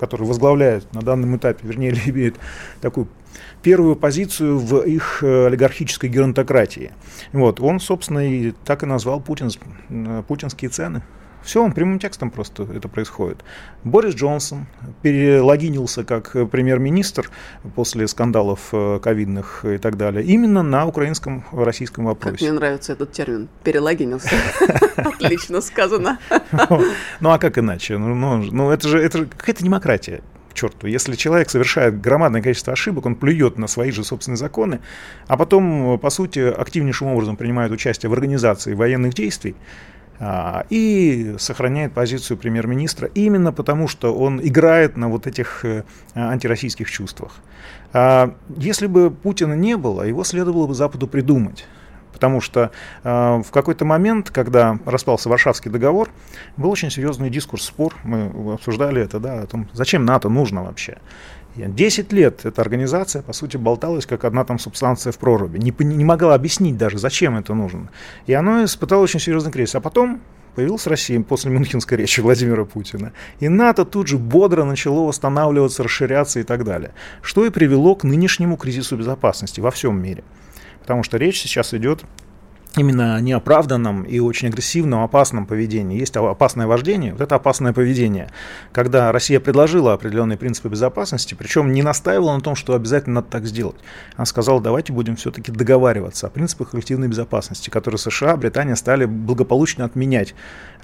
Speaker 4: который возглавляет на данном этапе, вернее, имеет такую первую позицию в их э, олигархической геронтократии. Вот, он, собственно, и так и назвал Путин, путинские цены. Все, он прямым текстом просто это происходит. Борис Джонсон перелогинился как премьер-министр после скандалов э, ковидных и так далее, именно на украинском российском вопросе. Как
Speaker 3: мне нравится этот термин «перелогинился». Отлично сказано.
Speaker 4: Ну а как иначе? Ну, ну, ну это же какая-то демократия к черту. Если человек совершает громадное количество ошибок, он плюет на свои же собственные законы, а потом, по сути, активнейшим образом принимает участие в организации военных действий, и сохраняет позицию премьер-министра именно потому, что он играет на вот этих э, антироссийских чувствах. А, если бы Путина не было, его следовало бы Западу придумать. Потому что э, в какой-то момент, когда распался Варшавский договор, был очень серьезный дискурс, спор, мы обсуждали это, да, о том, зачем НАТО нужно вообще. 10 лет эта организация, по сути, болталась, как одна там субстанция в проруби. Не, не могла объяснить даже, зачем это нужно. И оно испытало очень серьезный кризис. А потом появилась Россия после Мюнхенской речи Владимира Путина. И НАТО тут же бодро начало восстанавливаться, расширяться и так далее. Что и привело к нынешнему кризису безопасности во всем мире. Потому что речь сейчас идет именно неоправданном и очень агрессивном, опасном поведении. Есть опасное вождение, вот это опасное поведение. Когда Россия предложила определенные принципы безопасности, причем не настаивала на том, что обязательно надо так сделать. Она сказала, давайте будем все-таки договариваться о принципах коллективной безопасности, которые США, Британия стали благополучно отменять,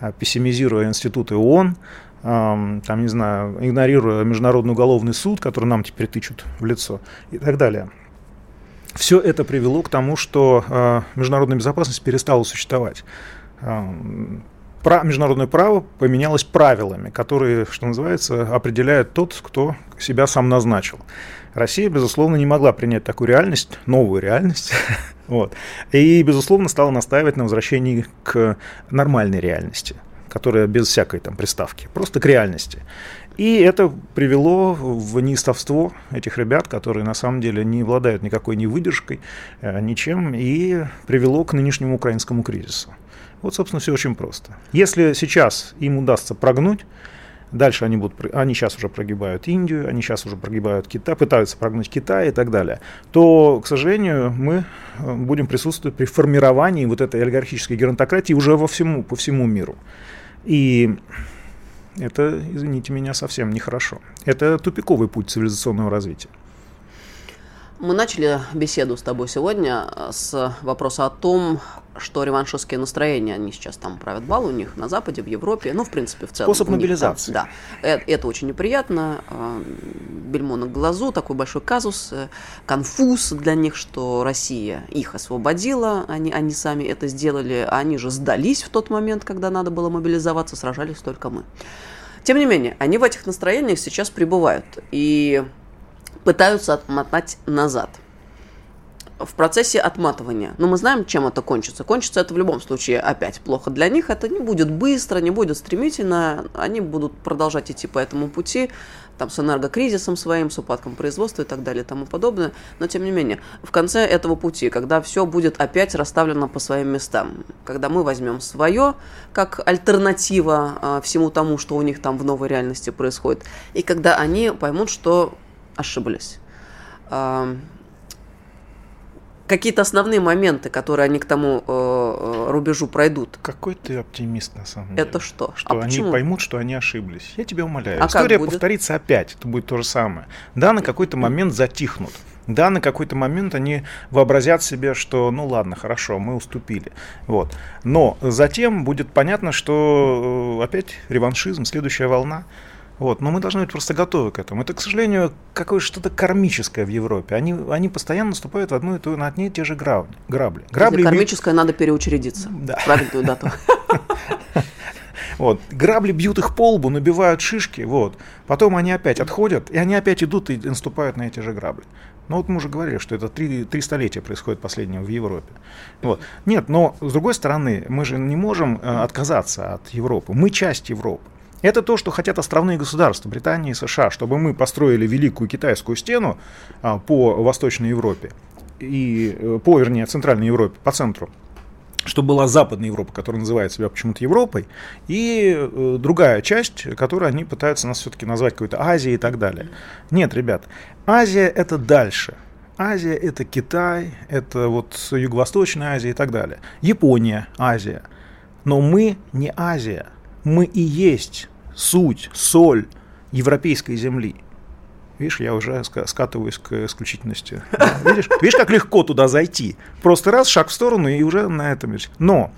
Speaker 4: а, пессимизируя институты ООН, там, не знаю, игнорируя Международный уголовный суд, который нам теперь тычут в лицо и так далее. Все это привело к тому, что э, международная безопасность перестала существовать. Э, про, международное право поменялось правилами, которые, что называется, определяет тот, кто себя сам назначил. Россия, безусловно, не могла принять такую реальность, новую реальность, вот, и, безусловно, стала настаивать на возвращении к нормальной реальности, которая без всякой там приставки, просто к реальности. И это привело в неистовство этих ребят, которые на самом деле не обладают никакой ни выдержкой, э, ничем, и привело к нынешнему украинскому кризису. Вот, собственно, все очень просто. Если сейчас им удастся прогнуть, дальше они будут, они сейчас уже прогибают Индию, они сейчас уже прогибают Китай, пытаются прогнуть Китай и так далее, то, к сожалению, мы э, будем присутствовать при формировании вот этой олигархической геронтократии уже во всему, по всему миру. И это, извините меня, совсем нехорошо. Это тупиковый путь цивилизационного развития.
Speaker 3: Мы начали беседу с тобой сегодня э, с вопроса о том, что реваншистские настроения, они сейчас там правят бал у них на Западе, в Европе, ну, в принципе, в целом.
Speaker 4: Способ мобилизации.
Speaker 3: Там, да, это, это очень неприятно. Э, бельмо на глазу, такой большой казус, э, конфуз для них, что Россия их освободила, они, они сами это сделали, а они же сдались в тот момент, когда надо было мобилизоваться, сражались только мы. Тем не менее, они в этих настроениях сейчас пребывают. И пытаются отмотать назад. В процессе отматывания. Но мы знаем, чем это кончится. Кончится это в любом случае опять плохо для них. Это не будет быстро, не будет стремительно. Они будут продолжать идти по этому пути там, с энергокризисом своим, с упадком производства и так далее и тому подобное. Но, тем не менее, в конце этого пути, когда все будет опять расставлено по своим местам, когда мы возьмем свое как альтернатива а, всему тому, что у них там в новой реальности происходит, и когда они поймут, что ошиблись. Какие-то основные моменты, которые они к тому э, э, рубежу пройдут.
Speaker 4: Какой ты оптимист на самом деле.
Speaker 3: Это что?
Speaker 4: Что
Speaker 3: а
Speaker 4: они
Speaker 3: почему?
Speaker 4: поймут, что они ошиблись. Я тебя умоляю.
Speaker 3: А
Speaker 4: История повторится опять. Это будет то же самое. Да, на какой-то момент затихнут. Да, на какой-то момент они вообразят себе, что ну ладно, хорошо, мы уступили. Вот. Но затем будет понятно, что э, опять реваншизм, следующая волна. Вот. Но мы должны быть просто готовы к этому. Это, к сожалению, какое что-то кармическое в Европе. Они, они постоянно наступают в одну и ту, на одни и те же грабли. грабли. грабли
Speaker 3: Если кармическое надо переучредиться.
Speaker 4: Да.
Speaker 3: Правильную дату.
Speaker 4: Вот. Грабли бьют их по лбу, набивают шишки, вот. Потом они опять отходят, и они опять идут и наступают на эти же грабли. Ну вот мы уже говорили, что это три, три столетия происходит последнего в Европе. Вот. Нет, но с другой стороны, мы же не можем э, отказаться от Европы. Мы часть Европы. Это то, что хотят островные государства, Британия и США, чтобы мы построили великую китайскую стену а, по Восточной Европе и э, по, вернее, Центральной Европе, по центру что была Западная Европа, которая называет себя почему-то Европой, и э, другая часть, которую они пытаются нас все-таки назвать какой-то Азией и так далее. Нет, ребят, Азия это дальше. Азия это Китай, это вот Юго-Восточная Азия и так далее. Япония, Азия. Но мы не Азия. Мы и есть суть, соль европейской земли. Видишь, я уже ска- скатываюсь к исключительности. Видишь, видишь, как легко туда зайти? Просто раз, шаг в сторону, и уже на этом. Но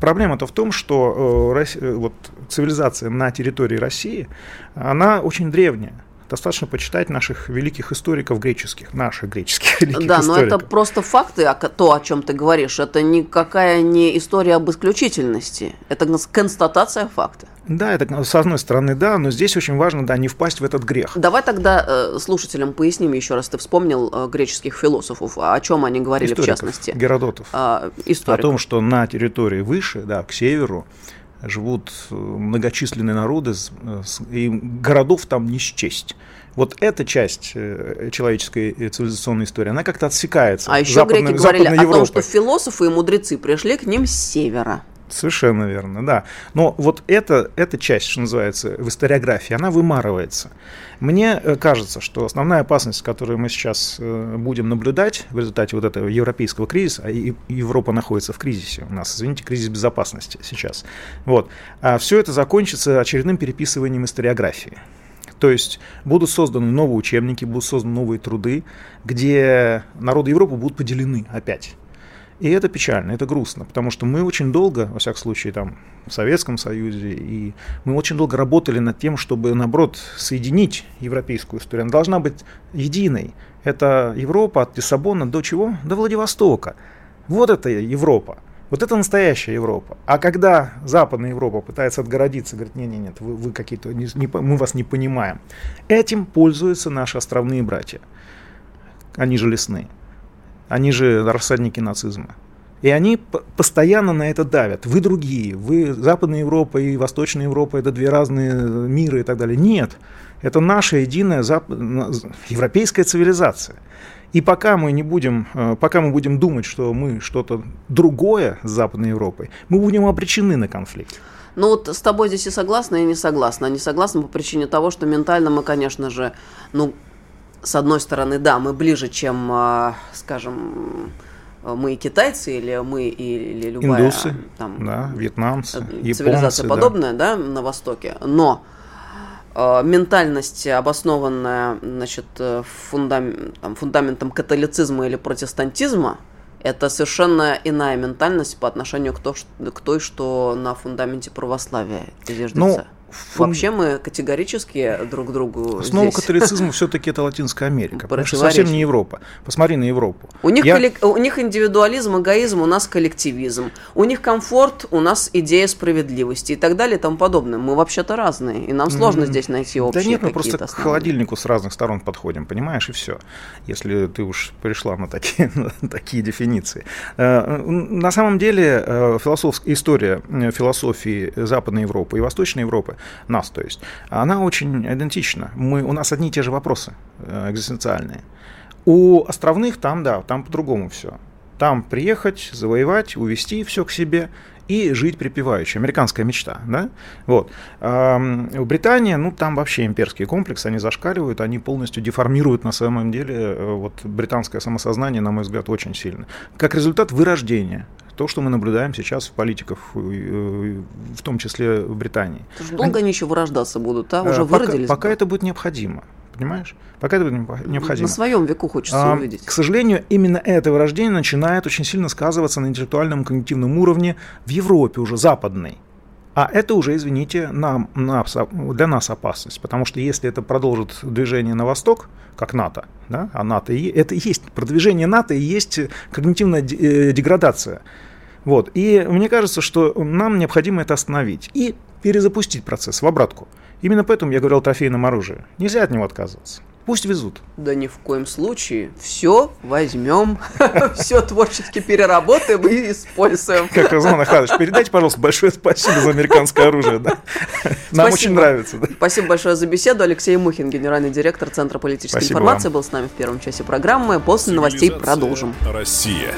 Speaker 4: проблема-то в том, что э, Рос- э, вот, цивилизация на территории России, она очень древняя. Достаточно почитать наших великих историков греческих, наших греческих великих
Speaker 3: Да, но это
Speaker 4: историков.
Speaker 3: просто факты, то, о чем ты говоришь. Это никакая не история об исключительности. Это констатация факта.
Speaker 4: Да, это с одной стороны, да, но здесь очень важно, да, не впасть в этот грех.
Speaker 3: Давай тогда э, слушателям поясним еще раз. Ты вспомнил э, греческих философов. А О чем они говорили в
Speaker 4: Историков,
Speaker 3: частности?
Speaker 4: Геродотов. О
Speaker 3: историков.
Speaker 4: том, что на территории выше, да, к северу, живут э, многочисленные народы, э, и городов там не счесть. Вот эта часть э, человеческой цивилизационной истории, она как-то отсекается.
Speaker 3: А еще
Speaker 4: Западной-
Speaker 3: греки говорили о том, что философы и мудрецы пришли к ним с севера.
Speaker 4: Совершенно верно, да. Но вот эта, эта часть, что называется, в историографии, она вымарывается. Мне э, кажется, что основная опасность, которую мы сейчас э, будем наблюдать в результате вот этого европейского кризиса, а Европа находится в кризисе у нас, извините, кризис безопасности сейчас, вот, а все это закончится очередным переписыванием историографии. То есть будут созданы новые учебники, будут созданы новые труды, где народы Европы будут поделены опять. И это печально, это грустно, потому что мы очень долго, во всяком случае, там, в Советском Союзе, и мы очень долго работали над тем, чтобы, наоборот, соединить европейскую историю. Она должна быть единой. Это Европа от Лиссабона до чего? До Владивостока. Вот это Европа. Вот это настоящая Европа. А когда Западная Европа пытается отгородиться, говорит, нет, нет, нет, вы, вы какие-то, не- не мы вас не понимаем. Этим пользуются наши островные братья. Они же лесные. Они же рассадники нацизма. И они постоянно на это давят. Вы другие. Вы Западная Европа и Восточная Европа это две разные мира и так далее. Нет. Это наша единая зап- европейская цивилизация. И пока мы не будем, э, пока мы будем думать, что мы что-то другое с Западной Европой, мы будем обречены на конфликт.
Speaker 3: Ну вот с тобой здесь и согласна, и не согласна. Не согласна по причине того, что ментально мы, конечно же, ну, с одной стороны, да, мы ближе, чем, а, скажем, мы и китайцы, или мы, или любая
Speaker 4: Индусы,
Speaker 3: там,
Speaker 4: да, вьетнамцы,
Speaker 3: э,
Speaker 4: японцы.
Speaker 3: цивилизация
Speaker 4: да.
Speaker 3: подобная, да, на Востоке. Но э, ментальность, обоснованная значит, э, фундам- там, фундаментом католицизма или протестантизма, это совершенно иная ментальность по отношению к, то, к той, что на фундаменте православия.
Speaker 4: Ну,
Speaker 3: Фун... Вообще мы категорически друг другу
Speaker 4: Основа здесь... католицизма все-таки это Латинская Америка, совсем не Европа. Посмотри на Европу.
Speaker 3: У них, Я... коллек... у них индивидуализм, эгоизм, у нас коллективизм. У них комфорт, у нас идея справедливости и так далее и тому подобное. Мы вообще-то разные, и нам сложно mm-hmm. здесь найти общие
Speaker 4: Да нет, мы просто основные. к холодильнику с разных сторон подходим, понимаешь, и все. Если ты уж пришла на такие, на такие дефиниции. Э, на самом деле э, философская история э, философии Западной Европы и Восточной Европы, нас то есть, она очень идентична. Мы, у нас одни и те же вопросы экзистенциальные. У островных там, да, там по-другому все. Там приехать, завоевать, увести все к себе и жить припеваючи. Американская мечта, да? Вот. В Британии, ну, там вообще имперский комплекс, они зашкаливают, они полностью деформируют на самом деле э, вот британское самосознание, на мой взгляд, очень сильно. Как результат вырождения то, что мы наблюдаем сейчас в политиках, э, в том числе в Британии.
Speaker 3: Долго они, еще вырождаться будут, а? Уже пока, выродились?
Speaker 4: Пока это будет необходимо понимаешь? Пока это необходимо.
Speaker 3: На своем веку хочется а, увидеть.
Speaker 4: К сожалению, именно это вырождение начинает очень сильно сказываться на интеллектуальном когнитивном уровне в Европе уже западной. А это уже, извините, нам, нас, для нас опасность, потому что если это продолжит движение на восток, как НАТО, да, а НАТО и, это и есть продвижение НАТО и есть когнитивная э, деградация. Вот. И мне кажется, что нам необходимо это остановить и перезапустить процесс в обратку. Именно поэтому я говорил о трофейном оружии. Нельзя от него отказываться. Пусть везут.
Speaker 3: Да ни в коем случае. Все возьмем, все творчески переработаем и используем.
Speaker 4: Как Розман Ахадович, передайте, пожалуйста, большое спасибо за американское оружие. Да? Нам очень нравится. Да?
Speaker 3: Спасибо большое за беседу. Алексей Мухин, генеральный директор Центра политической спасибо информации, вам. был с нами в первом часе программы. После новостей продолжим.
Speaker 2: Россия.